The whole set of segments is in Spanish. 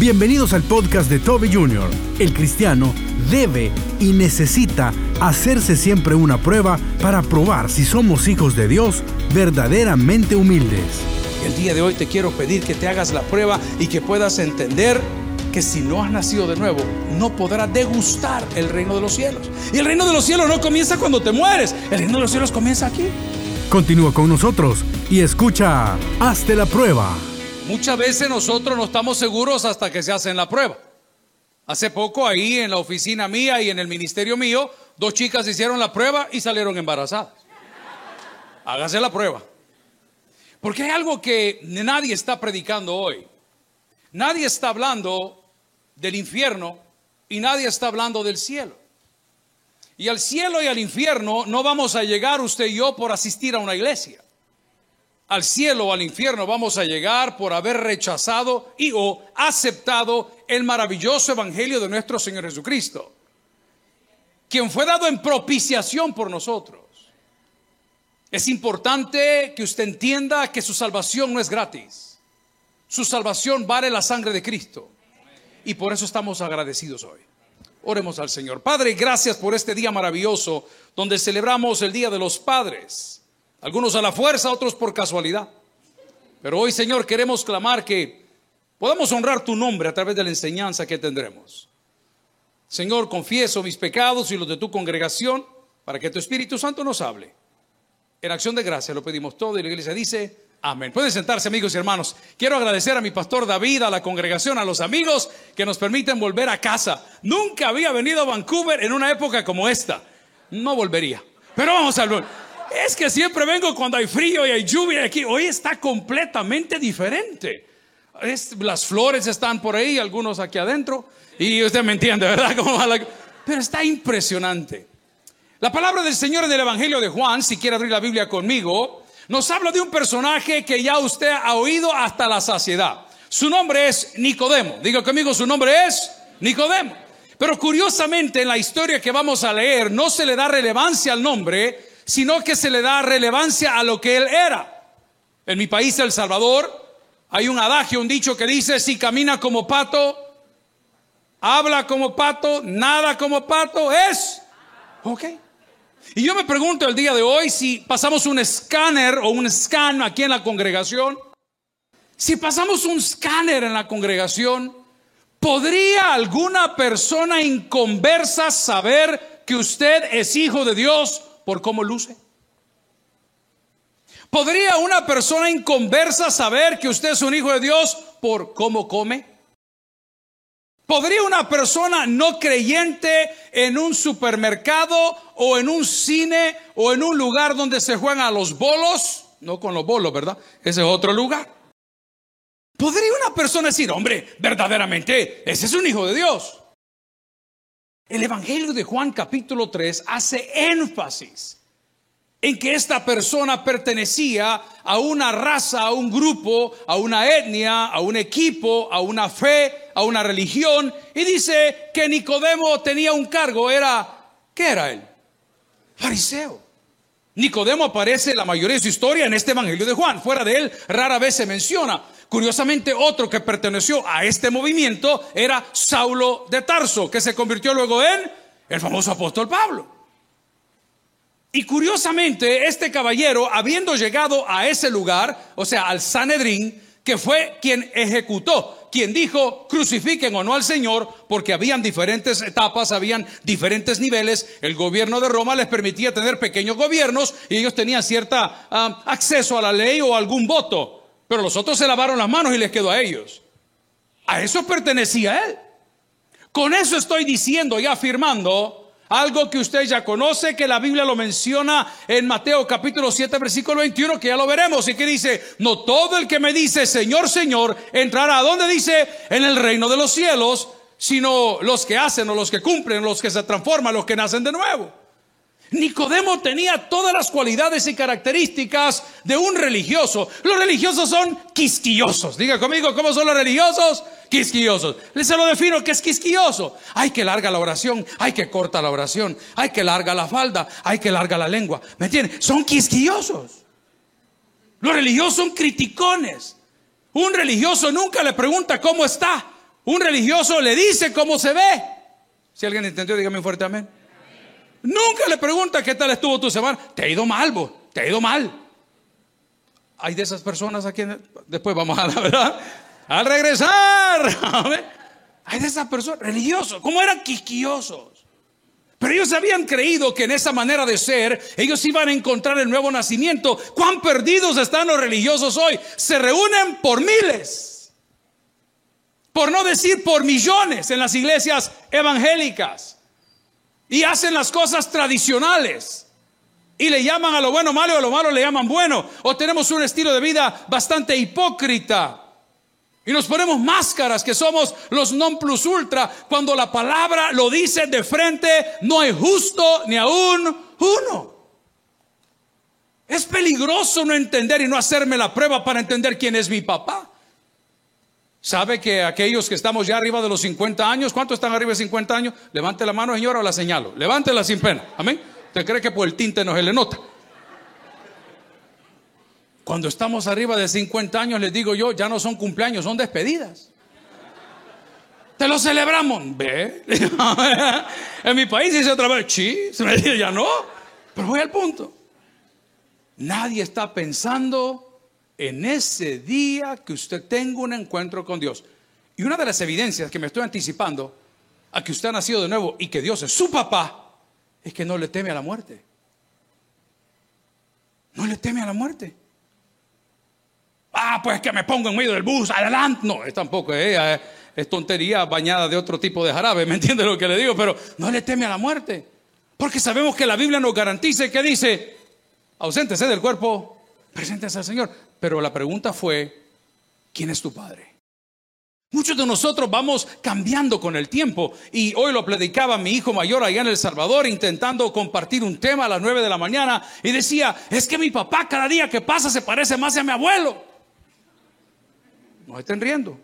Bienvenidos al podcast de Toby Jr. El cristiano debe y necesita hacerse siempre una prueba para probar si somos hijos de Dios verdaderamente humildes. El día de hoy te quiero pedir que te hagas la prueba y que puedas entender que si no has nacido de nuevo, no podrás degustar el reino de los cielos. Y el reino de los cielos no comienza cuando te mueres, el reino de los cielos comienza aquí. Continúa con nosotros y escucha Hazte la prueba. Muchas veces nosotros no estamos seguros hasta que se hacen la prueba. Hace poco ahí en la oficina mía y en el ministerio mío, dos chicas hicieron la prueba y salieron embarazadas. Hágase la prueba. Porque hay algo que nadie está predicando hoy. Nadie está hablando del infierno y nadie está hablando del cielo. Y al cielo y al infierno no vamos a llegar usted y yo por asistir a una iglesia al cielo o al infierno vamos a llegar por haber rechazado y o aceptado el maravilloso evangelio de nuestro Señor Jesucristo, quien fue dado en propiciación por nosotros. Es importante que usted entienda que su salvación no es gratis. Su salvación vale la sangre de Cristo. Y por eso estamos agradecidos hoy. Oremos al Señor. Padre, gracias por este día maravilloso donde celebramos el Día de los Padres. Algunos a la fuerza, otros por casualidad. Pero hoy, Señor, queremos clamar que podamos honrar tu nombre a través de la enseñanza que tendremos. Señor, confieso mis pecados y los de tu congregación para que tu Espíritu Santo nos hable. En acción de gracia lo pedimos todo y la iglesia dice, amén. Pueden sentarse amigos y hermanos. Quiero agradecer a mi pastor David, a la congregación, a los amigos que nos permiten volver a casa. Nunca había venido a Vancouver en una época como esta. No volvería. Pero vamos a volver. Es que siempre vengo cuando hay frío y hay lluvia aquí. Hoy está completamente diferente. las flores están por ahí, algunos aquí adentro. Y usted me entiende, ¿verdad? Pero está impresionante. La palabra del Señor en el Evangelio de Juan, si quiere abrir la Biblia conmigo, nos habla de un personaje que ya usted ha oído hasta la saciedad. Su nombre es Nicodemo. Diga conmigo, su nombre es Nicodemo. Pero curiosamente en la historia que vamos a leer no se le da relevancia al nombre, sino que se le da relevancia a lo que él era. En mi país, El Salvador, hay un adagio, un dicho que dice, si camina como pato, habla como pato, nada como pato, es. Ok. Y yo me pregunto el día de hoy si pasamos un escáner o un scan aquí en la congregación, si pasamos un escáner en la congregación, ¿podría alguna persona inconversa saber que usted es hijo de Dios por cómo luce? ¿Podría una persona inconversa saber que usted es un hijo de Dios por cómo come? ¿Podría una persona no creyente en un supermercado o en un cine o en un lugar donde se juegan a los bolos? No con los bolos, ¿verdad? Ese es otro lugar. ¿Podría una persona decir, hombre, verdaderamente, ese es un hijo de Dios? El Evangelio de Juan capítulo 3 hace énfasis en que esta persona pertenecía a una raza, a un grupo, a una etnia, a un equipo, a una fe, a una religión. Y dice que Nicodemo tenía un cargo, era, ¿qué era él? Fariseo. Nicodemo aparece la mayoría de su historia en este Evangelio de Juan. Fuera de él, rara vez se menciona. Curiosamente, otro que perteneció a este movimiento era Saulo de Tarso, que se convirtió luego en el famoso apóstol Pablo. Y curiosamente, este caballero, habiendo llegado a ese lugar, o sea, al Sanedrín, que fue quien ejecutó, quien dijo, crucifiquen o no al Señor, porque habían diferentes etapas, habían diferentes niveles. El gobierno de Roma les permitía tener pequeños gobiernos y ellos tenían cierta ah, acceso a la ley o algún voto. Pero los otros se lavaron las manos y les quedó a ellos. A eso pertenecía él. Con eso estoy diciendo y afirmando algo que usted ya conoce, que la Biblia lo menciona en Mateo capítulo 7, versículo 21, que ya lo veremos, y que dice, no todo el que me dice, Señor, Señor, entrará, ¿a dónde dice? En el reino de los cielos, sino los que hacen o los que cumplen, los que se transforman, los que nacen de nuevo. Nicodemo tenía todas las cualidades y características de un religioso. Los religiosos son quisquillosos. Diga conmigo, ¿cómo son los religiosos? Quisquillosos. Les se lo defino que es quisquilloso. Hay que larga la oración, hay que corta la oración, hay que larga la falda, hay que larga la lengua. ¿Me entienden? Son quisquillosos. Los religiosos son criticones. Un religioso nunca le pregunta cómo está, Un religioso le dice cómo se ve. Si alguien entendió, dígame fuerte amén. Nunca le pregunta qué tal estuvo tu semana. Te ha ido mal. Te ha ido mal. Hay de esas personas aquí. Después vamos a la verdad. Al regresar. Hay de esas personas religiosos. ¿Cómo eran quisquillosos? Pero ellos habían creído que en esa manera de ser ellos iban a encontrar el nuevo nacimiento. ¿Cuán perdidos están los religiosos hoy? Se reúnen por miles. Por no decir por millones en las iglesias evangélicas. Y hacen las cosas tradicionales. Y le llaman a lo bueno malo y a lo malo le llaman bueno. O tenemos un estilo de vida bastante hipócrita. Y nos ponemos máscaras que somos los non plus ultra cuando la palabra lo dice de frente, no hay justo ni aún uno. Es peligroso no entender y no hacerme la prueba para entender quién es mi papá. ¿Sabe que aquellos que estamos ya arriba de los 50 años, ¿cuántos están arriba de 50 años? Levante la mano, señora, o la señalo. Levántela sin pena. Amén. ¿Usted cree que por el tinte no se le nota? Cuando estamos arriba de 50 años, les digo yo, ya no son cumpleaños, son despedidas. Te lo celebramos. Ve. en mi país dice otra vez, sí, se me dice ya no. Pero voy al punto. Nadie está pensando en ese día que usted tenga un encuentro con Dios. Y una de las evidencias que me estoy anticipando a que usted ha nacido de nuevo y que Dios es su papá, es que no le teme a la muerte. No le teme a la muerte. Ah, pues que me pongo en medio del bus, adelante. No, es tampoco, eh, es tontería bañada de otro tipo de jarabe, ¿me entiende lo que le digo? Pero no le teme a la muerte. Porque sabemos que la Biblia nos garantiza que dice, auséntese del cuerpo, preséntese al Señor. Pero la pregunta fue, ¿quién es tu Padre? Muchos de nosotros vamos cambiando con el tiempo y hoy lo predicaba mi hijo mayor allá en El Salvador intentando compartir un tema a las nueve de la mañana y decía, es que mi papá cada día que pasa se parece más a mi abuelo. No estén riendo.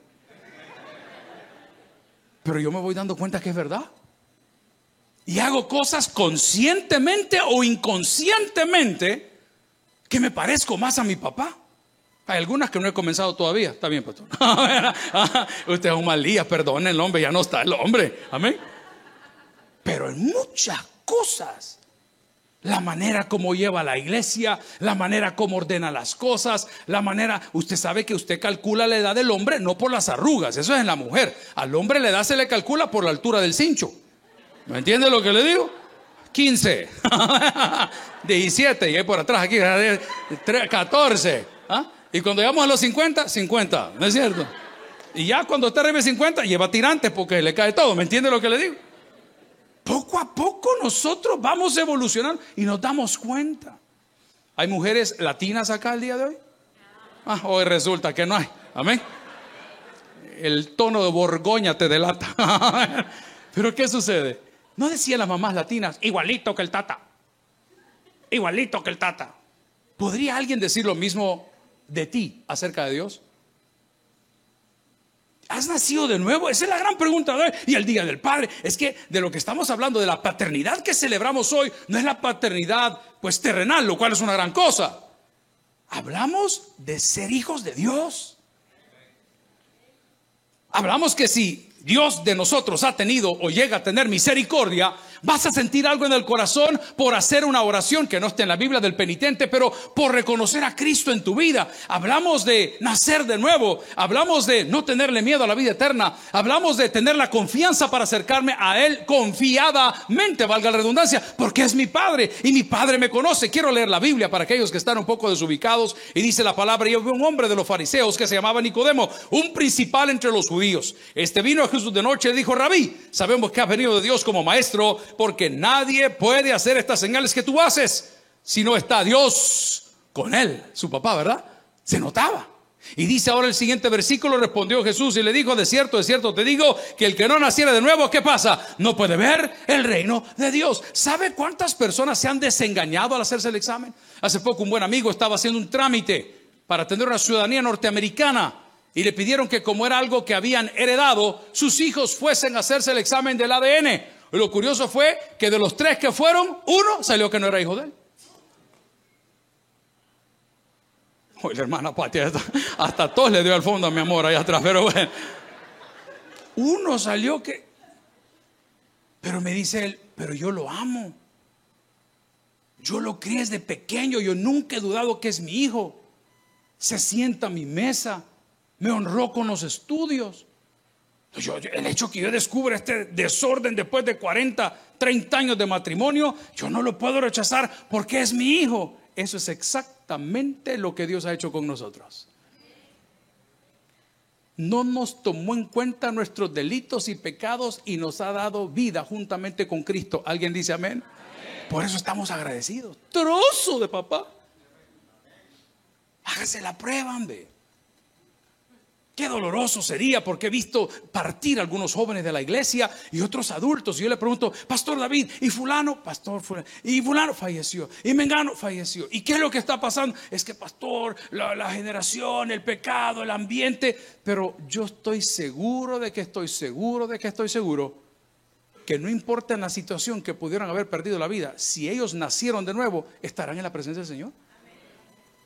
Pero yo me voy dando cuenta que es verdad. Y hago cosas conscientemente o inconscientemente que me parezco más a mi papá. Hay algunas que no he comenzado todavía. Está bien, pastor. Usted es un mal día, perdone el hombre, ya no está el hombre. Amén. Pero en muchas cosas la manera como lleva la iglesia, la manera como ordena las cosas, la manera, usted sabe que usted calcula la edad del hombre no por las arrugas, eso es en la mujer. Al hombre la edad se le calcula por la altura del cincho. ¿Me entiende lo que le digo? 15, 17, y ahí por atrás aquí, 14. ¿ah? Y cuando llegamos a los 50, 50, ¿no es cierto? Y ya cuando usted arriba 50, lleva tirantes porque le cae todo, ¿me entiende lo que le digo? poco a poco nosotros vamos evolucionando y nos damos cuenta. ¿Hay mujeres latinas acá el día de hoy? Ah, hoy resulta que no hay. Amén. El tono de Borgoña te delata. Pero ¿qué sucede? No decían las mamás latinas, igualito que el tata. Igualito que el tata. ¿Podría alguien decir lo mismo de ti acerca de Dios? ¿Has nacido de nuevo? Esa es la gran pregunta de hoy. Y el Día del Padre. Es que de lo que estamos hablando, de la paternidad que celebramos hoy, no es la paternidad pues terrenal, lo cual es una gran cosa. Hablamos de ser hijos de Dios. Hablamos que si Dios de nosotros ha tenido o llega a tener misericordia, vas a sentir algo en el corazón por hacer una oración que no esté en la Biblia del penitente, pero por reconocer a Cristo en tu vida. Hablamos de nacer de nuevo, hablamos de no tenerle miedo a la vida eterna, hablamos de tener la confianza para acercarme a Él confiadamente, valga la redundancia, porque es mi Padre y mi Padre me conoce. Quiero leer la Biblia para aquellos que están un poco desubicados y dice la palabra, yo vi un hombre de los fariseos que se llamaba Nicodemo, un principal entre los judíos. Este vino a Jesús de noche y dijo, rabí, sabemos que has venido de Dios como maestro, porque nadie puede hacer estas señales que tú haces si no está Dios con él, su papá, ¿verdad? Se notaba. Y dice ahora el siguiente versículo, respondió Jesús y le dijo, de cierto, de cierto, te digo que el que no naciera de nuevo, ¿qué pasa? No puede ver el reino de Dios. ¿Sabe cuántas personas se han desengañado al hacerse el examen? Hace poco un buen amigo estaba haciendo un trámite para tener una ciudadanía norteamericana y le pidieron que como era algo que habían heredado, sus hijos fuesen a hacerse el examen del ADN. Lo curioso fue que de los tres que fueron, uno salió que no era hijo de él. Oye, la hermana Pati, hasta, todos le dio al fondo a mi amor ahí atrás, pero bueno. Uno salió que... Pero me dice él, pero yo lo amo. Yo lo crié desde pequeño, yo nunca he dudado que es mi hijo. Se sienta a mi mesa, me honró con los estudios. El hecho que yo descubra este desorden después de 40, 30 años de matrimonio, yo no lo puedo rechazar porque es mi hijo. Eso es exactamente lo que Dios ha hecho con nosotros. No nos tomó en cuenta nuestros delitos y pecados y nos ha dado vida juntamente con Cristo. ¿Alguien dice amén? Por eso estamos agradecidos. Trozo de papá. Hágase la prueba, hombre. Qué doloroso sería porque he visto partir algunos jóvenes de la iglesia y otros adultos. Y yo le pregunto, Pastor David, ¿y fulano? Pastor, fulano, y fulano falleció. Y Mengano falleció. ¿Y qué es lo que está pasando? Es que, Pastor, la, generación, el pecado, el ambiente. Pero yo estoy seguro de que estoy seguro de que estoy seguro que no importa la situación que pudieran haber perdido la vida, si ellos nacieron de nuevo, estarán en la presencia del Señor.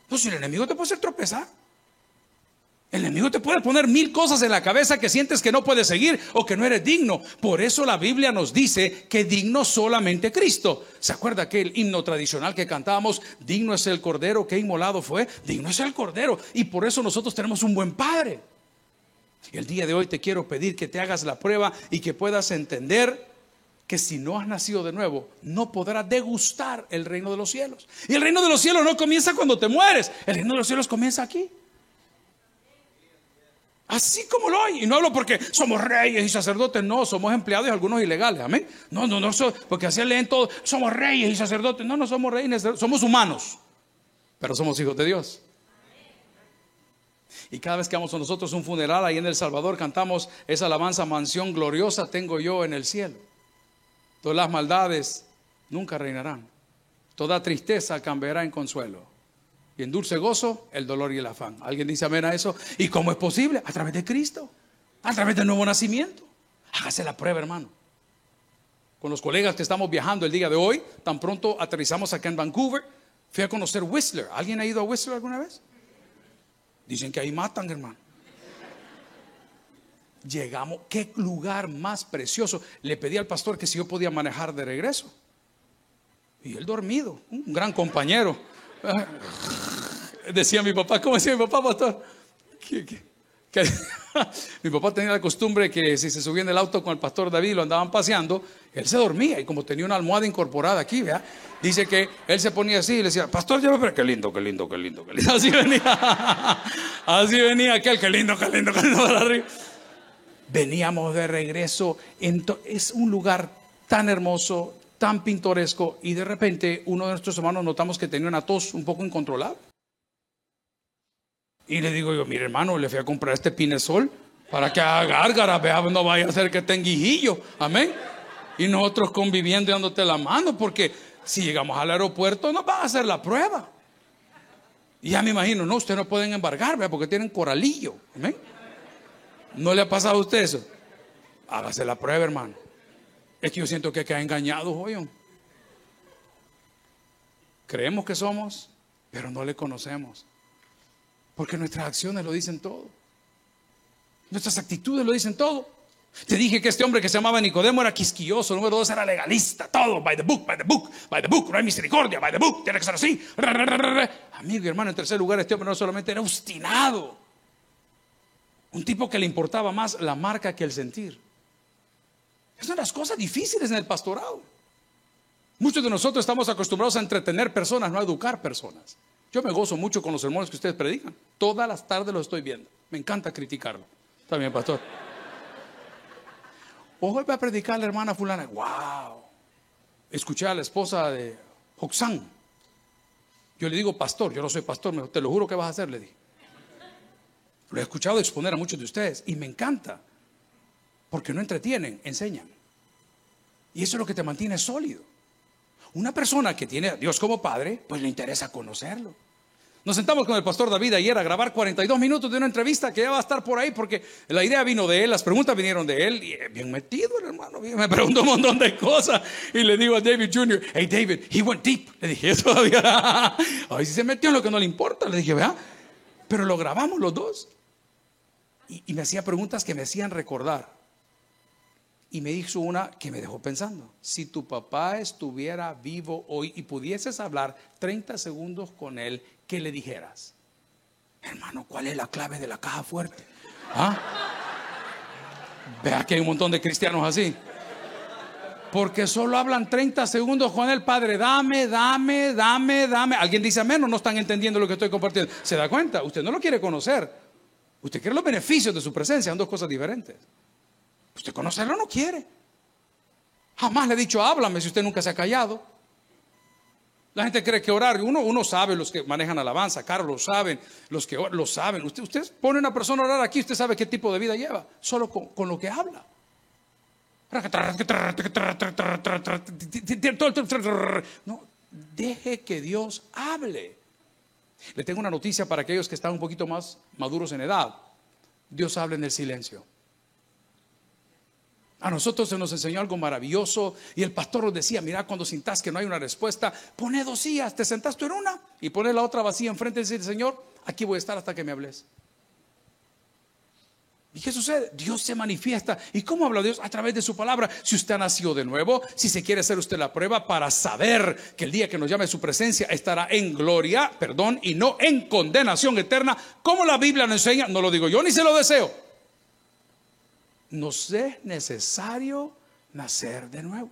Pues si el enemigo te puede hacer tropezar. El enemigo te puede poner mil cosas en la cabeza que sientes que no puedes seguir o que no eres digno. Por eso la Biblia nos dice que digno solamente Cristo. ¿Se acuerda aquel himno tradicional que cantábamos? Digno es el Cordero que inmolado fue. Digno es el Cordero. Y por eso nosotros tenemos un buen Padre. Y el día de hoy te quiero pedir que te hagas la prueba y que puedas entender que si no has nacido de nuevo, no podrás degustar el reino de los cielos. Y el reino de los cielos no comienza cuando te mueres. El reino de los cielos comienza aquí. Así como lo hay. Y no hablo porque somos reyes y sacerdotes, no, somos empleados y algunos ilegales, amén. No, no, no, porque así leen todo, somos reyes y sacerdotes. No, no somos reyes, somos humanos, pero somos hijos de Dios. Y cada vez que vamos a nosotros un funeral ahí en El Salvador, cantamos esa alabanza, mansión gloriosa tengo yo en el cielo. Todas las maldades nunca reinarán. Toda tristeza cambiará en consuelo. Y en dulce gozo el dolor y el afán. ¿Alguien dice amén a eso? ¿Y cómo es posible? A través de Cristo. A través del nuevo nacimiento. Hágase la prueba, hermano. Con los colegas que estamos viajando el día de hoy, tan pronto aterrizamos acá en Vancouver, fui a conocer Whistler. ¿Alguien ha ido a Whistler alguna vez? Dicen que ahí matan, hermano. Llegamos, qué lugar más precioso. Le pedí al pastor que si yo podía manejar de regreso. Y él dormido, un gran compañero. Decía mi papá, ¿cómo decía mi papá, pastor? mi papá tenía la costumbre que si se subía en el auto con el pastor David lo andaban paseando, él se dormía y como tenía una almohada incorporada aquí, ¿vea? dice que él se ponía así y le decía, pastor, ya pero qué lindo, qué lindo, qué lindo, qué lindo. Así venía, así venía aquel, qué lindo, qué lindo, qué lindo. Veníamos de regreso, es un lugar tan hermoso, tan pintoresco y de repente uno de nuestros hermanos notamos que tenía una tos un poco incontrolable. Y le digo yo, mire hermano, le fui a comprar este pinesol para que haga gárgara, vea, no vaya a ser que tenga hijillo, amén. Y nosotros conviviendo y dándote la mano, porque si llegamos al aeropuerto nos va a hacer la prueba. Y ya me imagino, no, ustedes no pueden embargar, vea, porque tienen coralillo, amén. ¿No le ha pasado a usted eso? Hágase la prueba, hermano. Es que yo siento que queda engañado hoy. Creemos que somos, pero no le conocemos. Porque nuestras acciones lo dicen todo. Nuestras actitudes lo dicen todo. Te dije que este hombre que se llamaba Nicodemo era quisquilloso, número dos era legalista, todo, by the book, by the book, by the book, no hay misericordia, by the book, tiene que ser así. Amigo y hermano, en tercer lugar, este hombre no solamente era obstinado, un tipo que le importaba más la marca que el sentir. Es una de las cosas difíciles en el pastorado. Muchos de nosotros estamos acostumbrados a entretener personas, no a educar personas. Yo me gozo mucho con los sermones que ustedes predican. Todas las tardes los estoy viendo. Me encanta criticarlo. Bien, pastor. Hoy va a predicar la hermana fulana. ¡Wow! Escuché a la esposa de Hoxan. Yo le digo, pastor, yo no soy pastor, te lo juro que vas a hacer, le dije. Lo he escuchado exponer a muchos de ustedes y me encanta. Porque no entretienen, enseñan. Y eso es lo que te mantiene sólido. Una persona que tiene a Dios como Padre, pues le interesa conocerlo. Nos sentamos con el pastor David ayer a grabar 42 minutos de una entrevista que ya va a estar por ahí porque la idea vino de él, las preguntas vinieron de él y bien metido el hermano, me preguntó un montón de cosas y le digo a David Jr., hey David, he went deep. Le dije, eso todavía, ay, si se metió en lo que no le importa, le dije, vea, pero lo grabamos los dos. y me hacía preguntas que me hacían recordar Y me hizo una que me dejó pensando. Si tu papá estuviera vivo hoy y pudieses hablar 30 segundos con él, ¿qué le dijeras? Hermano, ¿cuál es la clave de la caja fuerte? ¿Ah? Vea que hay un montón de cristianos así. Porque solo hablan 30 segundos con el Padre. Dame, dame, dame, dame. Alguien dice amén no están entendiendo lo que estoy compartiendo. ¿Se da cuenta? Usted no lo quiere conocer. Usted quiere los beneficios de su presencia. Son dos cosas diferentes. Usted conocerlo no quiere. Jamás le he dicho háblame si usted nunca se ha callado. La gente cree que orar, uno, uno sabe, los que manejan alabanza, Carlos lo saben, los que lo saben. Usted, usted pone a una persona a orar aquí, usted sabe qué tipo de vida lleva, solo con, lo que habla. No, deje que Dios hable. Le tengo una noticia para aquellos que están un poquito más maduros en edad. Dios habla en el silencio. A nosotros se nos enseñó algo maravilloso y el pastor nos decía, mira, cuando sintas que no hay una respuesta, pone dos sillas, te sentas tú en una y pone la otra vacía enfrente y decir, Señor, aquí voy a estar hasta que me hables. ¿Y qué sucede? Dios se manifiesta. ¿Y cómo habla Dios? A través de su palabra. Si usted ha nacido de nuevo, si se quiere hacer usted la prueba para saber que el día que nos llame su presencia estará en gloria, perdón, y no en condenación eterna, como la Biblia nos enseña, no lo digo yo ni se lo deseo nos es necesario nacer de nuevo.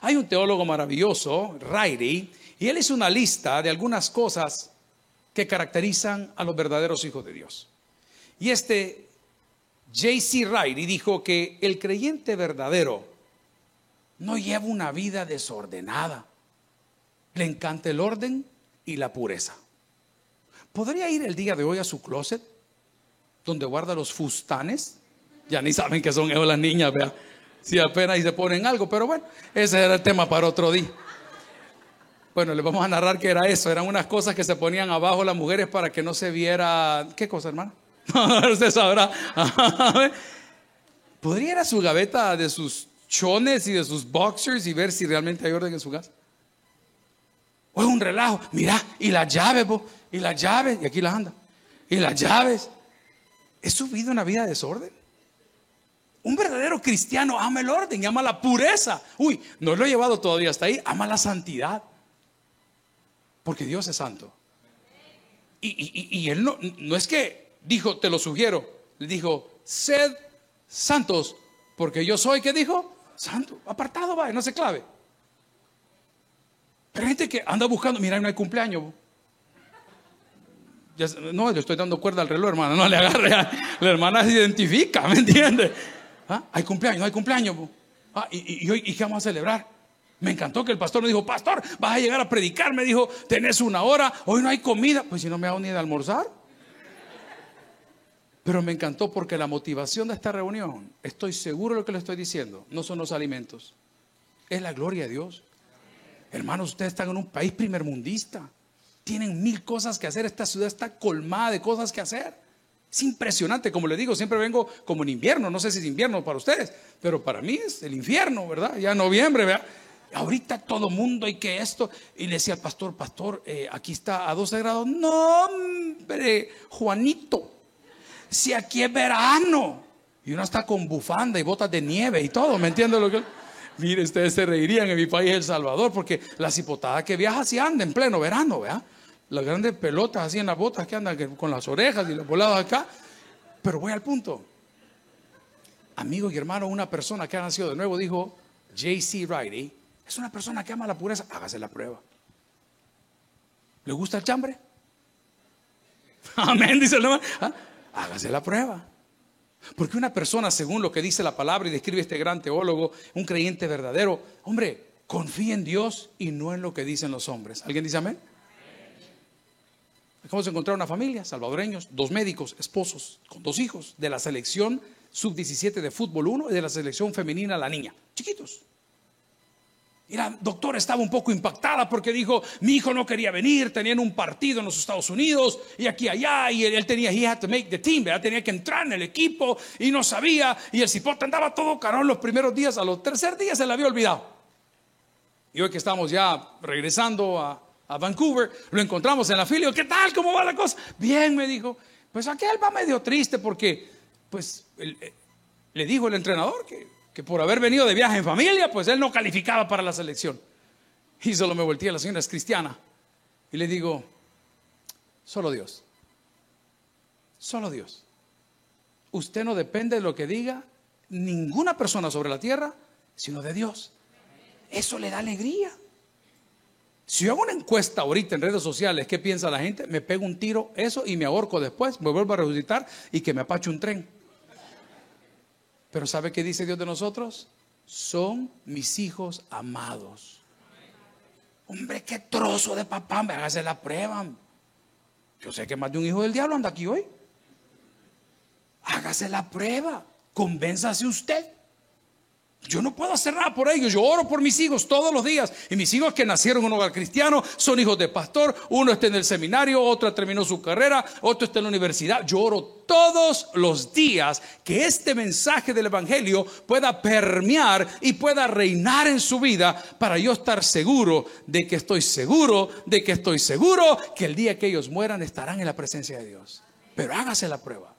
Hay un teólogo maravilloso, Riley, y él hizo una lista de algunas cosas que caracterizan a los verdaderos hijos de Dios. Y este J.C. Riley dijo que el creyente verdadero no lleva una vida desordenada. Le encanta el orden y la pureza. ¿Podría ir el día de hoy a su closet donde guarda los fustanes ya ni saben que son las niñas, vea. Si apenas y se ponen algo, pero bueno, ese era el tema para otro día. Bueno, les vamos a narrar que era eso. Eran unas cosas que se ponían abajo las mujeres para que no se viera. ¿Qué cosa, hermano? Usted sabrá. ¿Podría ir a su gaveta de sus chones y de sus boxers y ver si realmente hay orden en su casa? O es un relajo. Mira, y las llaves, y las llaves, y aquí las anda. Y las llaves. ¿He subido una vida de desorden? Un verdadero cristiano ama el orden ama la pureza. Uy, no lo he llevado todavía hasta ahí. Ama la santidad. Porque Dios es santo. Y, Él no, no es que dijo, te lo sugiero. Le dijo, sed santos. Porque yo soy, ¿qué dijo? Santo. Apartado, va, no se clave. Pero hay gente que anda buscando, mira, no hay cumpleaños. no, le estoy dando cuerda al reloj, hermano. No le agarre. La hermana se identifica, ¿me entiende? ¿Ah? Hay cumpleaños, no hay cumpleaños. Ah, y, hoy, ¿Y qué vamos a celebrar? Me encantó que el pastor me dijo, pastor, vas a llegar a predicar. Me dijo, tenés una hora, hoy no hay comida. Pues si no me hago ni de almorzar. Pero me encantó porque la motivación de esta reunión, estoy seguro de lo que le estoy diciendo, no son los alimentos, es la gloria de Dios. Hermanos, ustedes están en un país primermundista, tienen mil cosas que hacer, esta ciudad está colmada de cosas que hacer. Es impresionante, como le digo, siempre vengo como en invierno, no sé si es invierno para ustedes, pero para mí es el infierno, ¿verdad? Ya noviembre, ¿verdad? Ahorita todo mundo y que esto. Y le decía al pastor, pastor, eh, aquí está a 12 grados. No, hombre, Juanito, si aquí es verano. Y uno está con bufanda y botas de nieve y todo, ¿me entiende lo que? Mire, ustedes se reirían en mi país, El Salvador, porque las hipotadas que viajan se andan en pleno verano, ¿verdad? Las grandes pelotas así en las botas que andan con las orejas y los volados acá. Pero voy al punto. Amigo y hermano, una persona que ha nacido de nuevo dijo, J.C. Riley, es una persona que ama la pureza, hágase la prueba. ¿Le gusta el chambre? Amén, dice el hermano. ¿Ah? Hágase la prueba. Porque una persona, según lo que dice la palabra y describe este gran teólogo, un creyente verdadero, hombre, confía en Dios y no en lo que dicen los hombres. ¿Alguien dice amén? Acabamos de encontrar una familia, salvadoreños, dos médicos, esposos, con dos hijos, de la selección sub-17 de fútbol 1 y de la selección femenina La Niña, chiquitos. Y la doctora estaba un poco impactada porque dijo, mi hijo no quería venir, tenían un partido en los Estados Unidos y aquí allá, y él, tenía, he had to make the team, tenía que entrar en el equipo y no sabía, y el cipote andaba todo carón los primeros días, a los tercer días se le había olvidado. Y hoy que estamos ya regresando a, a Vancouver, lo encontramos en la fila, ¿qué tal? ¿Cómo va la cosa? Bien, me dijo, pues aquel va medio triste porque, pues, eh, le dijo el entrenador que que por haber venido de viaje en familia, pues él no calificaba para la selección. Y solo me volteé a la señora, es cristiana, y le digo, solo Dios, solo Dios. Usted no depende de lo que diga ninguna persona sobre la tierra, sino de Dios. Eso le da alegría. Si yo hago una encuesta ahorita en redes sociales, ¿qué piensa la gente? Me pego un tiro, eso, y me ahorco después, me vuelvo a resucitar y que me apache un tren. Pero ¿sabe qué dice Dios de nosotros? Son mis hijos amados. Hombre, qué trozo de papá, me hágase la prueba. Yo sé que más de un hijo del diablo anda aquí hoy. Hágase la prueba, convénzase usted. Yo no puedo hacer nada por ellos. Yo oro por mis hijos todos los días. Y mis hijos que nacieron en un hogar cristiano son hijos de pastor. Uno está en el seminario, otro terminó su carrera, otro está en la universidad. Yo oro todos los días que este mensaje del Evangelio pueda permear y pueda reinar en su vida para yo estar seguro de que estoy seguro, de que estoy seguro que el día que ellos mueran estarán en la presencia de Dios. Pero hágase la prueba.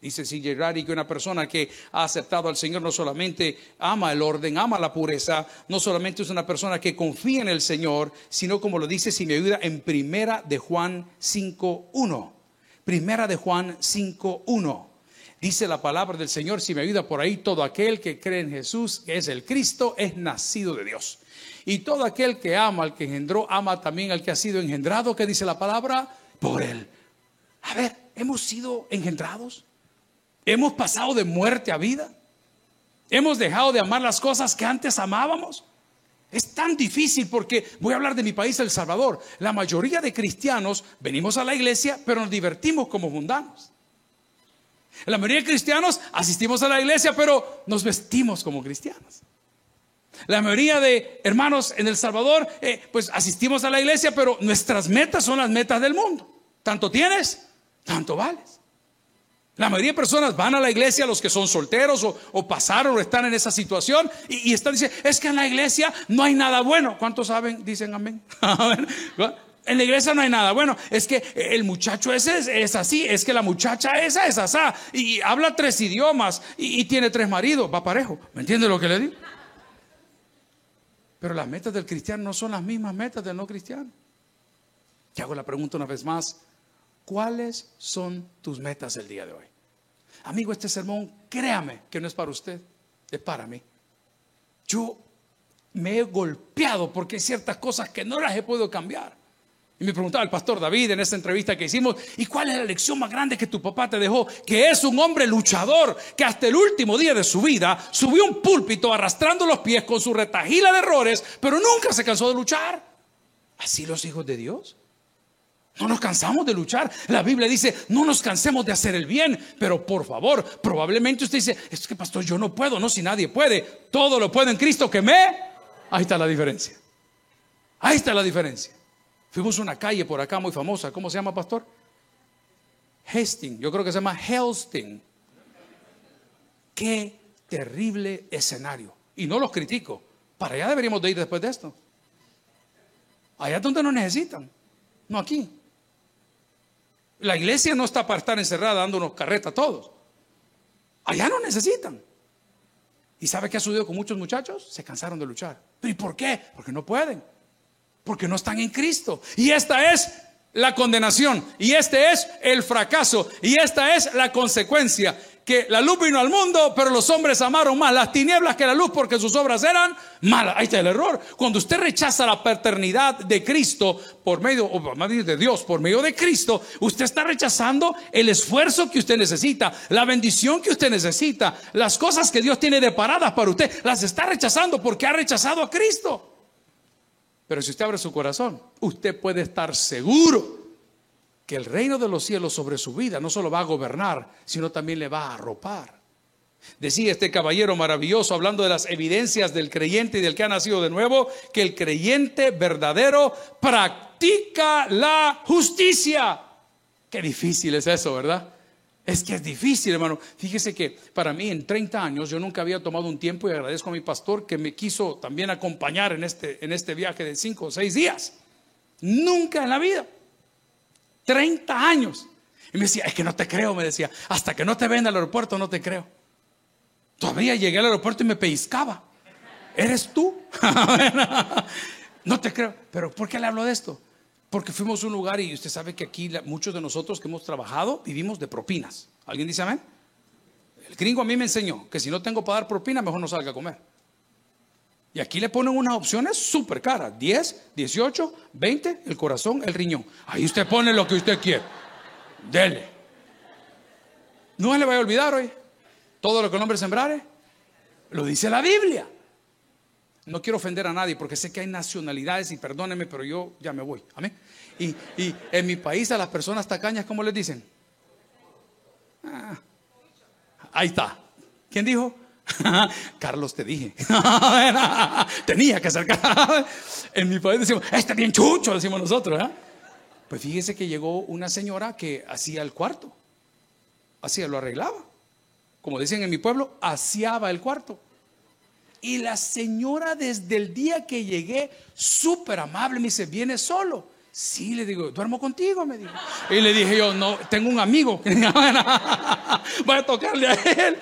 Dice C.J. Rari que una persona que ha aceptado al Señor no solamente ama el orden, ama la pureza, no solamente es una persona que confía en el Señor, sino como lo dice, si me ayuda, en Primera de Juan 5.1. Primera de Juan 5.1. Dice la palabra del Señor, si me ayuda por ahí, todo aquel que cree en Jesús, que es el Cristo, es nacido de Dios. Y todo aquel que ama al que engendró, ama también al que ha sido engendrado, que dice la palabra, por él. A ver, ¿hemos sido engendrados? Hemos pasado de muerte a vida. Hemos dejado de amar las cosas que antes amábamos. Es tan difícil porque voy a hablar de mi país, El Salvador. La mayoría de cristianos venimos a la iglesia, pero nos divertimos como mundanos. La mayoría de cristianos asistimos a la iglesia, pero nos vestimos como cristianos. La mayoría de hermanos en El Salvador, eh, pues asistimos a la iglesia, pero nuestras metas son las metas del mundo. Tanto tienes, tanto vales. La mayoría de personas van a la iglesia, los que son solteros o, pasaron o están en esa situación y, están diciendo, es que en la iglesia no hay nada bueno. ¿Cuántos saben? Dicen amén. en la iglesia no hay nada bueno. Es que el muchacho ese es, así, es que la muchacha esa es asá y habla tres idiomas y, tiene tres maridos, va parejo. ¿Me entiende lo que le digo? Pero las metas del cristiano no son las mismas metas del no cristiano. Te hago la pregunta una vez más. ¿Cuáles son tus metas el día de hoy? Amigo, este sermón, créame que no es para usted, es para mí. Yo me he golpeado porque hay ciertas cosas que no las he podido cambiar. Y me preguntaba el pastor David en esta entrevista que hicimos, ¿y cuál es la lección más grande que tu papá te dejó? Que es un hombre luchador, que hasta el último día de su vida subió un púlpito arrastrando los pies con su retajila de errores, pero nunca se cansó de luchar. Así los hijos de Dios. No nos cansamos de luchar. La Biblia dice, no nos cansemos de hacer el bien, pero por favor, probablemente usted dice, es que pastor, yo no puedo, no, si nadie puede, todo lo puede en Cristo que me... Ahí está la diferencia. Ahí está la diferencia. Fuimos a una calle por acá muy famosa, ¿cómo se llama, pastor? Hastings, yo creo que se llama Helsting. Qué terrible escenario. Y no los critico. Para allá deberíamos de ir después de esto. Allá es donde nos necesitan, no aquí. La iglesia no está para estar encerrada dándonos carreta a todos. Allá no necesitan. ¿Y sabe qué ha sucedido con muchos muchachos? Se cansaron de luchar. ¿Pero y por qué? Porque no pueden. Porque no están en Cristo. Y esta es la condenación. Y este es el fracaso. Y esta es la consecuencia que la luz vino al mundo, pero los hombres amaron más las tinieblas que la luz porque sus obras eran malas. Ahí está el error. Cuando usted rechaza la paternidad de Cristo por medio, o de Dios, por medio de Cristo, usted está rechazando el esfuerzo que usted necesita, la bendición que usted necesita, las cosas que Dios tiene deparadas para usted, las está rechazando porque ha rechazado a Cristo. Pero si usted abre su corazón, usted puede estar seguro que el reino de los cielos sobre su vida no solo va a gobernar, sino también le va a arropar. Decía este caballero maravilloso, hablando de las evidencias del creyente y del que ha nacido de nuevo, que el creyente verdadero practica la justicia. Qué difícil es eso, ¿verdad? Es que es difícil, hermano. Fíjese que para mí en 30 años yo nunca había tomado un tiempo y agradezco a mi pastor que me quiso también acompañar en este, en este viaje de 5 o 6 días. Nunca en la vida. 30 años. Y me decía, es que no te creo, me decía, hasta que no te ven al aeropuerto no te creo. Todavía llegué al aeropuerto y me pellizcaba. ¿Eres tú? no te creo. Pero ¿por qué le hablo de esto? Porque fuimos a un lugar y usted sabe que aquí muchos de nosotros que hemos trabajado vivimos de propinas. ¿Alguien dice amén? El gringo a mí me enseñó que si no tengo para dar propina, mejor no salga a comer. Y aquí le ponen unas opciones súper caras. 10, 18, 20, el corazón, el riñón. Ahí usted pone lo que usted quiere. Dele. No le vaya a olvidar hoy. Todo lo que el hombre sembrare, lo dice la Biblia. No quiero ofender a nadie porque sé que hay nacionalidades y perdóneme, pero yo ya me voy. Amén. Y, en mi país a las personas tacañas, ¿cómo les dicen? Ah, ahí está. ¿Quién dijo? Carlos, te dije. Tenía que ser En mi país decimos, este bien chucho, decimos nosotros. ¿eh? Pues fíjese que llegó una señora que hacía el cuarto. Hacía, lo arreglaba. Como dicen en mi pueblo, aseaba el cuarto. Y la señora desde el día que llegué, súper amable, me dice, ¿viene solo? Sí, le digo, duermo contigo, me dijo. Y le dije yo, no, tengo un amigo. Voy a tocarle a él.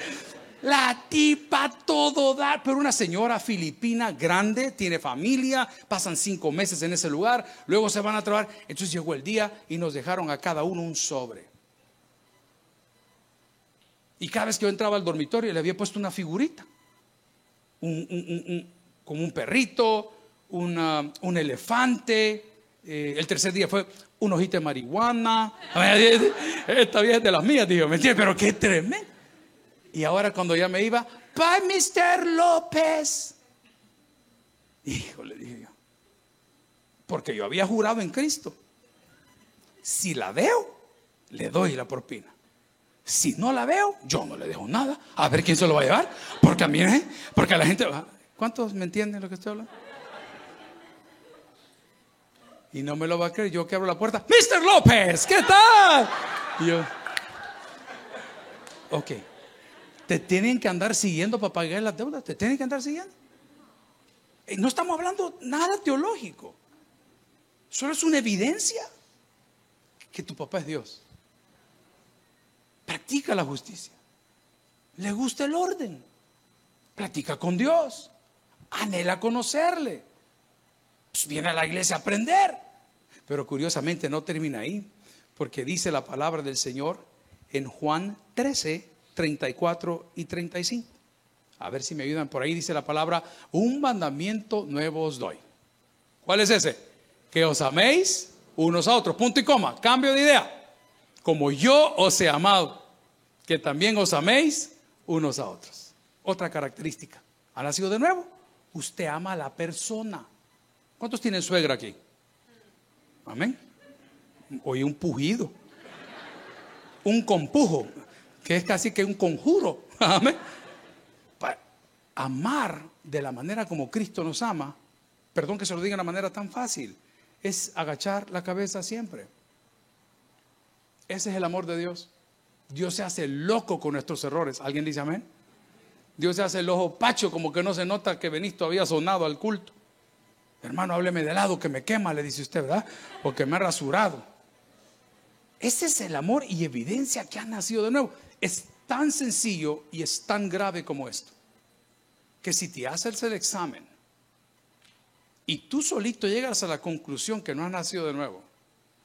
La tipa todo da, pero una señora filipina grande, tiene familia, pasan cinco meses en ese lugar, luego se van a trabajar. Entonces llegó el día y nos dejaron a cada uno un sobre. Y cada vez que yo entraba al dormitorio le había puesto una figurita como un perrito, un elefante. Eh, el tercer día fue un ojito de marihuana. Esta vieja es de las mías, digo, ¿me entiendes? Pero qué tremendo. Y ahora cuando ya me iba, bye, Mr. López. Hijo, le dije yo. Porque yo había jurado en Cristo. Si la veo, le doy la propina. Si no la veo, yo no le dejo nada. A ver quién se lo va a llevar. Porque a mí, ¿eh? porque a la gente. ¿Cuántos me entienden lo que estoy hablando? Y no me lo va a creer. Yo que abro la puerta. Mr. López, ¿qué tal? Y yo. Ok. Te tienen que andar siguiendo para pagar las deudas. Te tienen que andar siguiendo. Eh, no estamos hablando nada teológico. Solo es una evidencia que tu papá es Dios practica la justicia. Le gusta el orden. Practica con Dios. Anhela conocerle. Pues viene a la iglesia a aprender. Pero curiosamente no termina ahí. Porque dice la palabra del Señor en Juan 13, 34 y 35. A ver si me ayudan por ahí. Dice la palabra, un mandamiento nuevo os doy. ¿Cuál es ese? Que os améis unos a otros. Punto y coma. Cambio de idea como yo os he amado, que también os améis unos a otros. Otra característica. ¿Ha nacido de nuevo? Usted ama a la persona. ¿Cuántos tienen suegra aquí? Amén. Oye, un pujido. Un compujo, que es casi que un conjuro. Amén. Amar de la manera como Cristo nos ama, perdón que se lo diga de una manera tan fácil, es agachar la cabeza siempre. Ese es el amor de Dios. Dios se hace loco con nuestros errores. ¿Alguien dice amén? Dios se hace el ojo pacho, como que no se nota que venís todavía sonado al culto. Hermano, hábleme de lado que me quema, le dice usted, ¿verdad? Porque me ha rasurado. Ese es el amor y evidencia que ha nacido de nuevo. Es tan sencillo y es tan grave como esto. Que si te haces el examen y tú solito llegas a la conclusión que no has nacido de nuevo,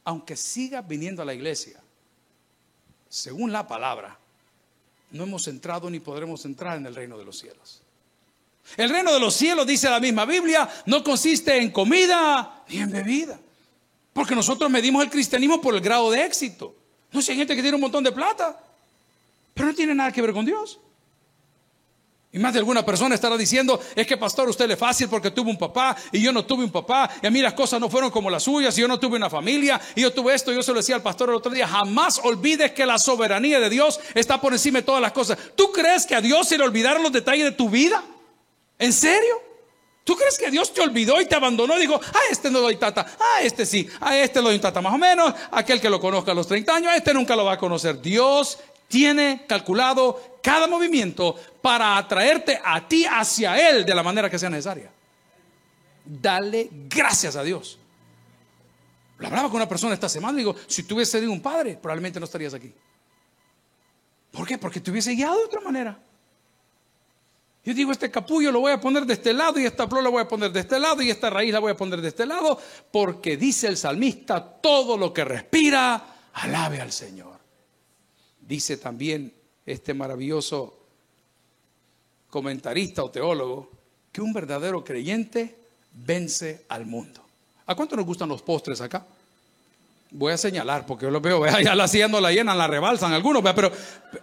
aunque sigas viniendo a la iglesia, según la palabra, no hemos entrado ni podremos entrar en el reino de los cielos. El reino de los cielos, dice la misma Biblia, no consiste en comida ni en bebida. Porque nosotros medimos el cristianismo por el grado de éxito. No sé, hay gente que tiene un montón de plata, pero no tiene nada que ver con Dios. Y más de alguna persona estará diciendo, es que pastor, usted le fácil porque tuvo un papá y yo no tuve un papá y a mí las cosas no fueron como las suyas y yo no tuve una familia y yo tuve esto, yo se lo decía al pastor el otro día, jamás olvides que la soberanía de Dios está por encima de todas las cosas. ¿Tú crees que a Dios se le olvidaron los detalles de tu vida? ¿En serio? ¿Tú crees que Dios te olvidó y te abandonó y dijo, a este no doy tata, a este sí, a este lo doy tata más o menos, aquel que lo conozca a los 30 años, a este nunca lo va a conocer. Dios tiene calculado cada movimiento para atraerte a ti hacia Él de la manera que sea necesaria. Dale gracias a Dios. Lo hablaba con una persona esta semana y digo, si tú hubieses sido un padre, probablemente no estarías aquí. ¿Por qué? Porque te hubiese guiado de otra manera. Yo digo, este capullo lo voy a poner de este lado y esta flor la voy a poner de este lado y esta raíz la voy a poner de este lado, porque dice el salmista, todo lo que respira, alabe al Señor. Dice también este maravilloso comentarista o teólogo que un verdadero creyente vence al mundo. ¿A cuánto nos gustan los postres acá? Voy a señalar porque yo los veo, ya la no la llenan, la rebalsan algunos, pero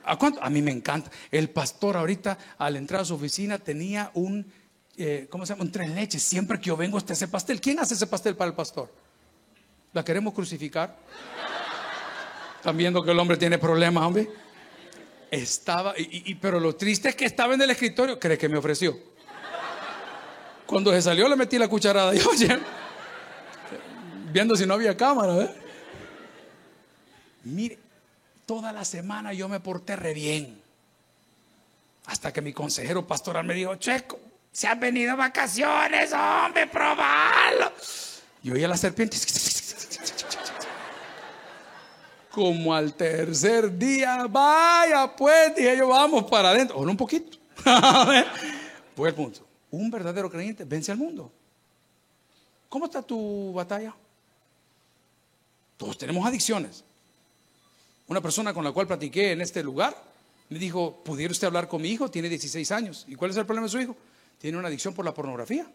¿a cuánto? A mí me encanta. El pastor ahorita al entrar a su oficina tenía un, eh, ¿cómo se llama? Un tres leches. Siempre que yo vengo está ese pastel. ¿Quién hace ese pastel para el pastor? ¿La queremos crucificar? ¿Están viendo que el hombre tiene problemas, hombre? Estaba, y, pero lo triste es que estaba en el escritorio. ¿Cree que me ofreció? Cuando se salió le metí la cucharada. Y oye, viendo si no había cámara, ¿eh? Mire, toda la semana yo me porté re bien. Hasta que mi consejero pastoral me dijo, Checo, se han venido vacaciones, hombre, probalo. Y oía la serpiente. Como al tercer día, vaya pues, dije yo, vamos para adentro. O un poquito. Punto. Un verdadero creyente vence al mundo. ¿Cómo está tu batalla? Todos tenemos adicciones. Una persona con la cual platiqué en este lugar me dijo, ¿pudiera usted hablar con mi hijo? Tiene 16 años. ¿Y cuál es el problema de su hijo? Tiene una adicción por la pornografía.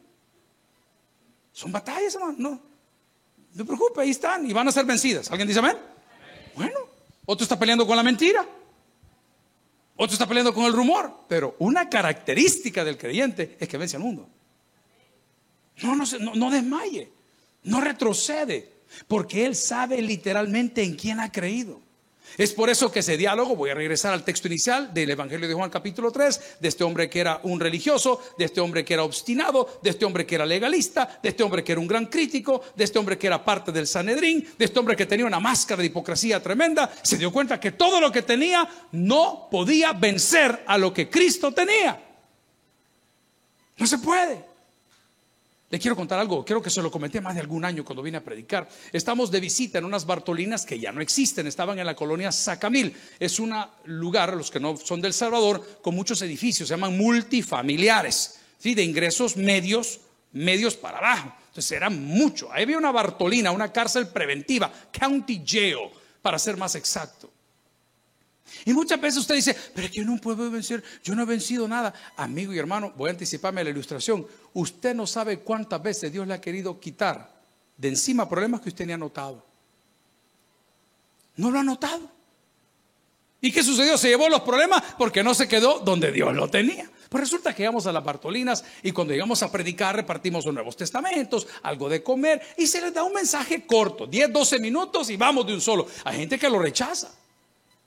Son batallas, hermano. No, no preocupe, ahí están y van a ser vencidas. ¿Alguien dice amén? Bueno, otro está peleando con la mentira. Otro está peleando con el rumor. Pero una característica del creyente es que vence al mundo. No, no, no, no desmaye. No retrocede. Porque él sabe literalmente en quién ha creído. Es por eso que ese diálogo, voy a regresar al texto inicial del Evangelio de Juan capítulo 3, de este hombre que era un religioso, de este hombre que era obstinado, de este hombre que era legalista, de este hombre que era un gran crítico, de este hombre que era parte del Sanedrín, de este hombre que tenía una máscara de hipocresía tremenda, se dio cuenta que todo lo que tenía no podía vencer a lo que Cristo tenía. No se puede. Le quiero contar algo, creo que se lo comenté más de algún año cuando vine a predicar. Estamos de visita en unas Bartolinas que ya no existen, estaban en la colonia Sacamil. Es un lugar, los que no son del Salvador, con muchos edificios, se llaman multifamiliares, ¿sí? de ingresos medios, medios para abajo. Entonces era mucho. Ahí había una Bartolina, una cárcel preventiva, county jail, para ser más exacto. Y muchas veces usted dice, pero es que yo no puedo vencer, yo no he vencido nada. Amigo y hermano, voy a anticiparme a la ilustración. Usted no sabe cuántas veces Dios le ha querido quitar de encima problemas que usted ni ha notado. No lo ha notado. ¿Y qué sucedió? Se llevó los problemas porque no se quedó donde Dios lo tenía. Pues resulta que llegamos a las Bartolinas y cuando llegamos a predicar repartimos los Nuevos Testamentos, algo de comer y se les da un mensaje corto, 10, 12 minutos y vamos de un solo. Hay gente que lo rechaza.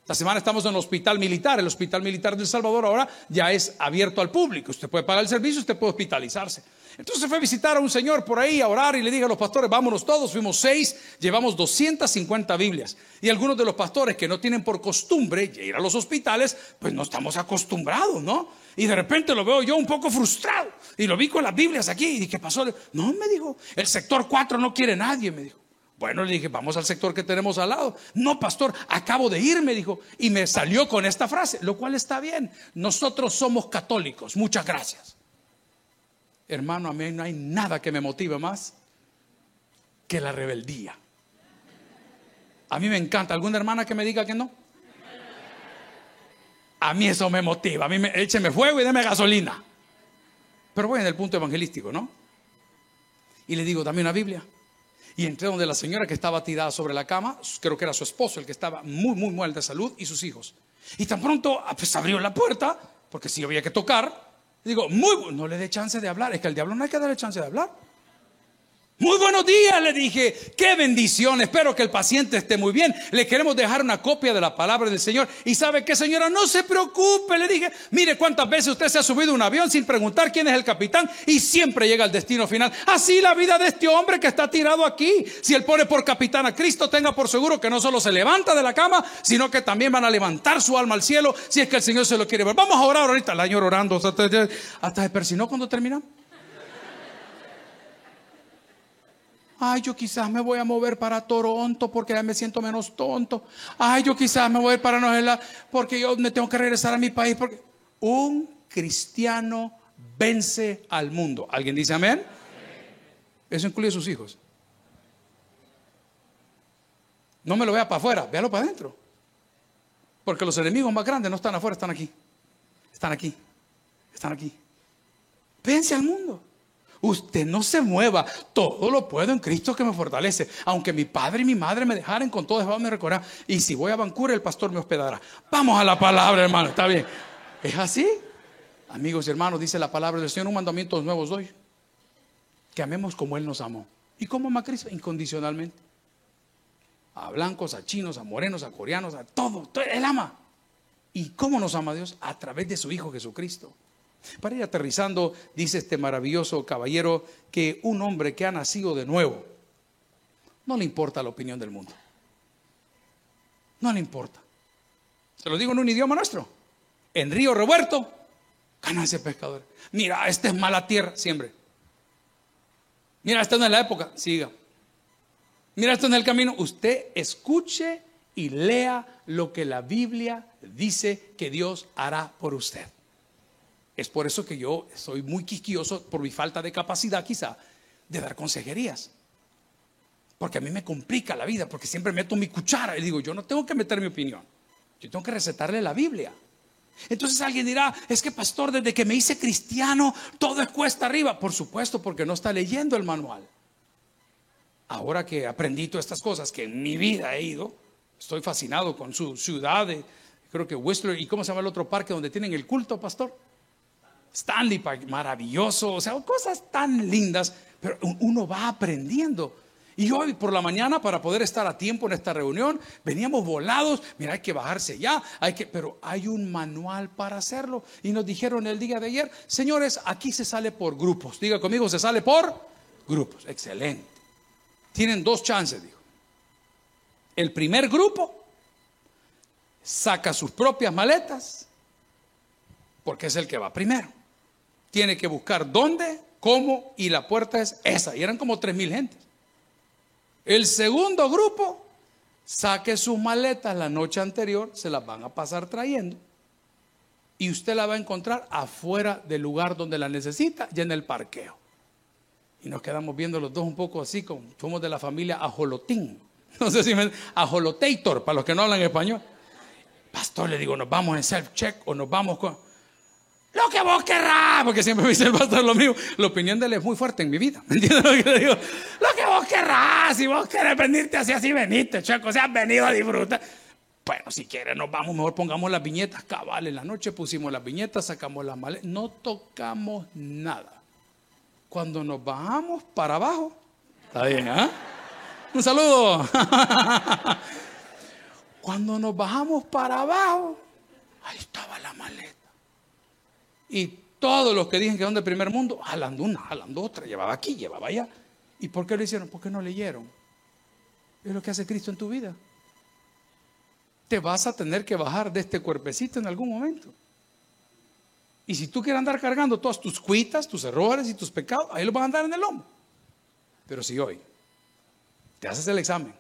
La semana estamos en el hospital militar. El hospital militar de El Salvador ahora ya es abierto al público. Usted puede pagar el servicio, usted puede hospitalizarse. Entonces fue a visitar a un señor por ahí a orar y le dije a los pastores, vámonos todos. Fuimos seis, llevamos 250 Biblias. Y algunos de los pastores que no tienen por costumbre ir a los hospitales, pues no estamos acostumbrados, ¿no? Y de repente lo veo yo un poco frustrado. Y lo vi con las Biblias aquí. ¿Y qué pasó? No, me dijo, el sector 4 no quiere nadie, me dijo. Bueno, le dije, vamos al sector que tenemos al lado. No, pastor, acabo de ir, me dijo. Y me salió con esta frase, lo cual está bien. Nosotros somos católicos, muchas gracias. Hermano, a mí no hay nada que me motive más que la rebeldía. A mí me encanta. ¿Alguna hermana que me diga que no? A mí eso me motiva. A mí me, écheme fuego y deme gasolina. Pero voy en el punto evangelístico, ¿no? Y le digo, dame una Biblia. Y entré donde la señora que estaba tirada sobre la cama, creo que era su esposo, el que estaba muy, muy mal de salud, y sus hijos. Y tan pronto, ah, pues abrió la puerta, porque si había que tocar. Digo, muy, no le dé chance de hablar, es que al diablo no hay que darle chance de hablar. Muy buenos días, le dije. Qué bendición. Espero que el paciente esté muy bien. Le queremos dejar una copia de la palabra del Señor. Y sabe que, señora, no se preocupe. Le dije, mire cuántas veces usted se ha subido a un avión sin preguntar quién es el capitán y siempre llega al destino final. Así la vida de este hombre que está tirado aquí. Si él pone por capitán a Cristo, tenga por seguro que no solo se levanta de la cama, sino que también van a levantar su alma al cielo si es que el Señor se lo quiere ver. Vamos a orar ahorita. El año orando hasta, hasta se persinó cuando terminamos. Ay, yo quizás me voy a mover para Toronto porque ya me siento menos tonto. Ay, yo quizás me voy para Nueva porque yo me tengo que regresar a mi país. Porque un cristiano vence al mundo. ¿Alguien dice amén? Eso incluye a sus hijos. No me lo vea para afuera, véalo para adentro. Porque los enemigos más grandes no están afuera, están aquí. Están aquí. Están aquí. Vence al mundo. Usted no se mueva. Todo lo puedo en Cristo que me fortalece. Aunque mi padre y mi madre me dejaren con todo, me recordar. Y si voy a Vancouver, el pastor me hospedará. Vamos a la palabra, hermano. Está bien. ¿Es así? Amigos y hermanos, dice la palabra del Señor, un mandamiento nuevo doy. Que amemos como Él nos amó. ¿Y cómo ama Cristo? Incondicionalmente. A blancos, a chinos, a morenos, a coreanos, a todo. Él ama. ¿Y cómo nos ama Dios? A través de su Hijo Jesucristo. Para ir aterrizando, dice este maravilloso caballero que un hombre que ha nacido de nuevo, no le importa la opinión del mundo. No le importa. Se lo digo en un idioma nuestro. En Río Revuelto, ese pescador. Mira, esta es mala tierra, siempre. Mira, esta no es la época, siga. Mira, esto en el camino. Usted escuche y lea lo que la Biblia dice que Dios hará por usted. Es por eso que yo soy muy quisquioso por mi falta de capacidad quizá de dar consejerías. Porque a mí me complica la vida, porque siempre meto mi cuchara y digo, yo no tengo que meter mi opinión, yo tengo que recetarle la Biblia. Entonces alguien dirá, es que pastor, desde que me hice cristiano, todo es cuesta arriba. Por supuesto, porque no está leyendo el manual. Ahora que aprendí todas estas cosas, que en mi vida he ido, estoy fascinado con su ciudad, creo que Whistler, ¿y cómo se llama el otro parque donde tienen el culto, pastor? Stanley maravilloso, o sea, cosas tan lindas, pero uno va aprendiendo. Y hoy por la mañana, para poder estar a tiempo en esta reunión, veníamos volados. Mira, hay que bajarse ya, hay que, pero hay un manual para hacerlo. Y nos dijeron el día de ayer, señores, aquí se sale por grupos. Diga conmigo, se sale por grupos. Excelente. Tienen dos chances, dijo. El primer grupo saca sus propias maletas, porque es el que va primero tiene que buscar dónde, cómo y la puerta es esa. Y eran como tres mil gentes. El segundo grupo saque sus maletas la noche anterior, se las van a pasar trayendo. Y usted la va a encontrar afuera del lugar donde la necesita, ya en el parqueo. Y nos quedamos viendo los dos un poco así, como somos de la familia Ajolotín. No sé si me. Ajolotator, para los que no hablan español. Pastor, le digo, ¿nos vamos en self-check o nos vamos con.? Lo que vos querrás, porque siempre me dice el pastor lo mismo. La opinión de él es muy fuerte en mi vida. ¿Me entiendes lo que le digo? Lo que vos querrás, si vos querés venirte así, así veniste, checo, si has venido a disfrutar. Bueno, si quieres, nos vamos, mejor pongamos las viñetas. Cabal, en la noche pusimos las viñetas, sacamos las maletas. No tocamos nada. Cuando nos bajamos para abajo, está bien, ¿ah? Un saludo. Cuando nos bajamos para abajo, ahí estaba la maleta. Y todos los que dicen que son del primer mundo, jalando una, jalando otra, llevaba aquí, llevaba allá. ¿Y por qué lo hicieron? Porque no leyeron. Es lo que hace Cristo en tu vida. Te vas a tener que bajar de este cuerpecito en algún momento. Y si tú quieres andar cargando todas tus cuitas, tus errores y tus pecados, ahí los vas a andar en el hombro. Pero si hoy te haces el examen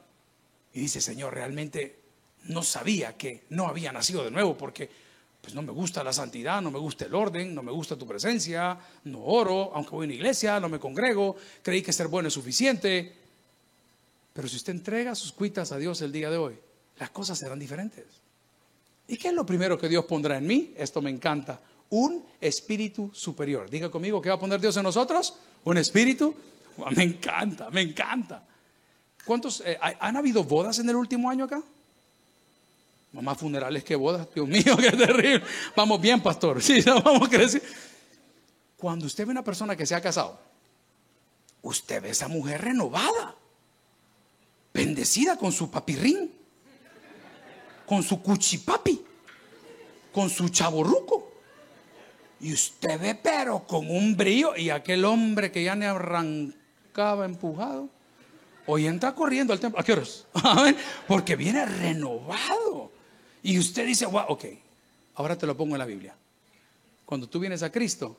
y dices, Señor, realmente no sabía que no había nacido de nuevo porque pues no me gusta la santidad, no me gusta el orden, no me gusta tu presencia, no oro, aunque voy a una iglesia, no me congrego, creí que ser bueno es suficiente. Pero si usted entrega sus cuitas a Dios el día de hoy, las cosas serán diferentes. ¿Y qué es lo primero que Dios pondrá en mí? Esto me encanta. Un espíritu superior. Diga conmigo, ¿qué va a poner Dios en nosotros? Un espíritu. Me encanta, me encanta. ¿Cuántos, eh, han habido bodas en el último año acá? Más funerales que bodas. Dios mío, qué terrible. Vamos bien, pastor. Sí, vamos a crecer. Cuando usted ve una persona que se ha casado, usted ve a esa mujer renovada, bendecida con su papirrín, con su cuchipapi, con su chaborruco. Y usted ve, pero con un brillo, y aquel hombre que ya le arrancaba empujado, hoy entra corriendo al templo. ¿A qué horas? Porque viene renovado. Y usted dice, wow, ok, ahora te lo pongo en la Biblia. Cuando tú vienes a Cristo,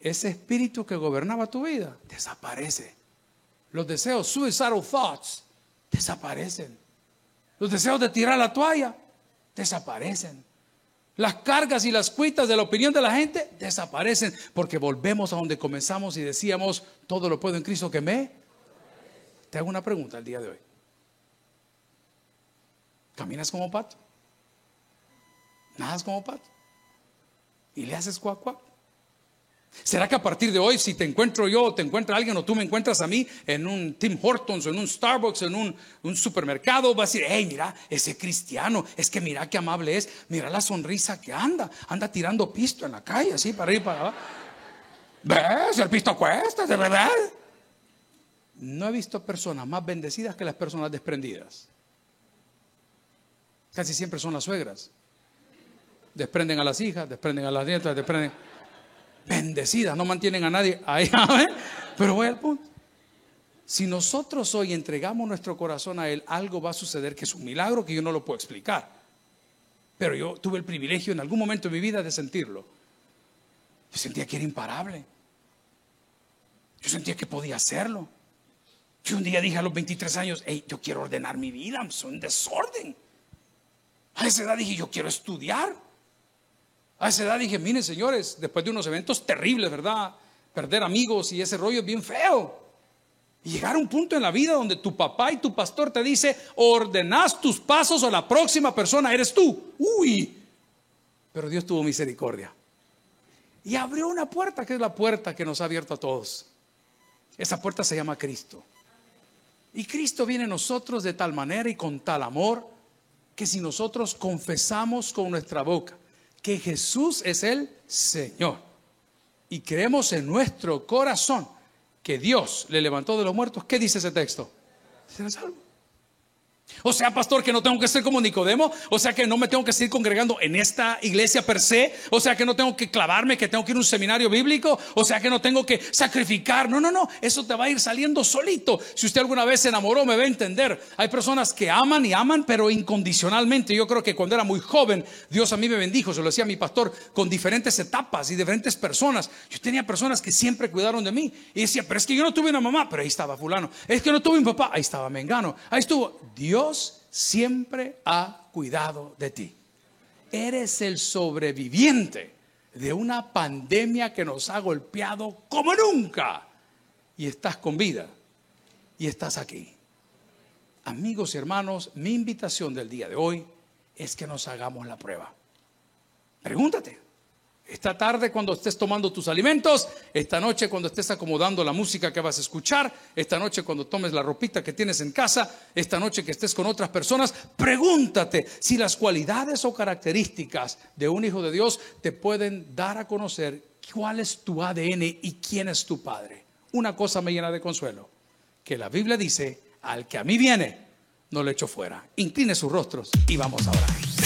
ese espíritu que gobernaba tu vida desaparece. Los deseos, suicidal thoughts, desaparecen. Los deseos de tirar la toalla, desaparecen. Las cargas y las cuitas de la opinión de la gente desaparecen porque volvemos a donde comenzamos y decíamos, todo lo puedo en Cristo que me... Te hago una pregunta el día de hoy. ¿Caminas como pato? ¿Nadas como pato? ¿Y le haces cuac cuac? ¿Será que a partir de hoy, si te encuentro yo, o te encuentra alguien, o tú me encuentras a mí en un Tim Hortons, o en un Starbucks, en un, supermercado, vas a decir, hey, mira, ese cristiano, es que mira qué amable es, mira la sonrisa que anda, anda tirando pisto en la calle, así para arriba para abajo. ¿Ves? El pisto cuesta, de verdad. No he visto personas más bendecidas que las personas desprendidas. Casi siempre son las suegras. Desprenden a las hijas, desprenden a las nietas, desprenden bendecidas, no mantienen a nadie ahí. Pero voy al punto. Si nosotros hoy entregamos nuestro corazón a Él, algo va a suceder que es un milagro que yo no lo puedo explicar. Pero yo tuve el privilegio en algún momento de mi vida de sentirlo. Yo sentía que era imparable. Yo sentía que podía hacerlo. Yo un día dije a los 23 años, hey, yo quiero ordenar mi vida, soy un desorden. A esa edad dije, yo quiero estudiar. A esa edad dije, miren señores, después de unos eventos terribles, ¿verdad? Perder amigos y ese rollo es bien feo. Y llegar a un punto en la vida donde tu papá y tu pastor te dice, ordenás tus pasos o la próxima persona eres tú. Uy, pero Dios tuvo misericordia. Y abrió una puerta, que es la puerta que nos ha abierto a todos. Esa puerta se llama Cristo. Y Cristo viene a nosotros de tal manera y con tal amor que si nosotros confesamos con nuestra boca que Jesús es el Señor y creemos en nuestro corazón que Dios le levantó de los muertos, ¿qué dice ese texto? Será salvo. O sea, pastor, que no tengo que ser como Nicodemo. O sea, que no me tengo que seguir congregando en esta iglesia per se. O sea, que no tengo que clavarme, que tengo que ir a un seminario bíblico. O sea, que no tengo que sacrificar. No, no, no. Eso te va a ir saliendo solito. Si usted alguna vez se enamoró, me va a entender. Hay personas que aman y aman, pero incondicionalmente. Yo creo que cuando era muy joven, Dios a mí me bendijo. Se lo decía mi pastor, con diferentes etapas y diferentes personas. Yo tenía personas que siempre cuidaron de mí. Y decía, pero es que yo no tuve una mamá, pero ahí estaba fulano. Es que no tuve un papá, ahí estaba Mengano. Ahí estuvo Dios Dios siempre ha cuidado de ti. Eres el sobreviviente de una pandemia que nos ha golpeado como nunca. Y estás con vida. Y estás aquí. Amigos y hermanos, mi invitación del día de hoy es que nos hagamos la prueba. Pregúntate, esta tarde cuando estés tomando tus alimentos, esta noche cuando estés acomodando la música que vas a escuchar, esta noche cuando tomes la ropita que tienes en casa, esta noche que estés con otras personas, pregúntate si las cualidades o características de un hijo de Dios te pueden dar a conocer cuál es tu ADN y quién es tu padre. Una cosa me llena de consuelo, que la Biblia dice, al que a mí viene, no le echo fuera. Incline sus rostros y vamos a orar.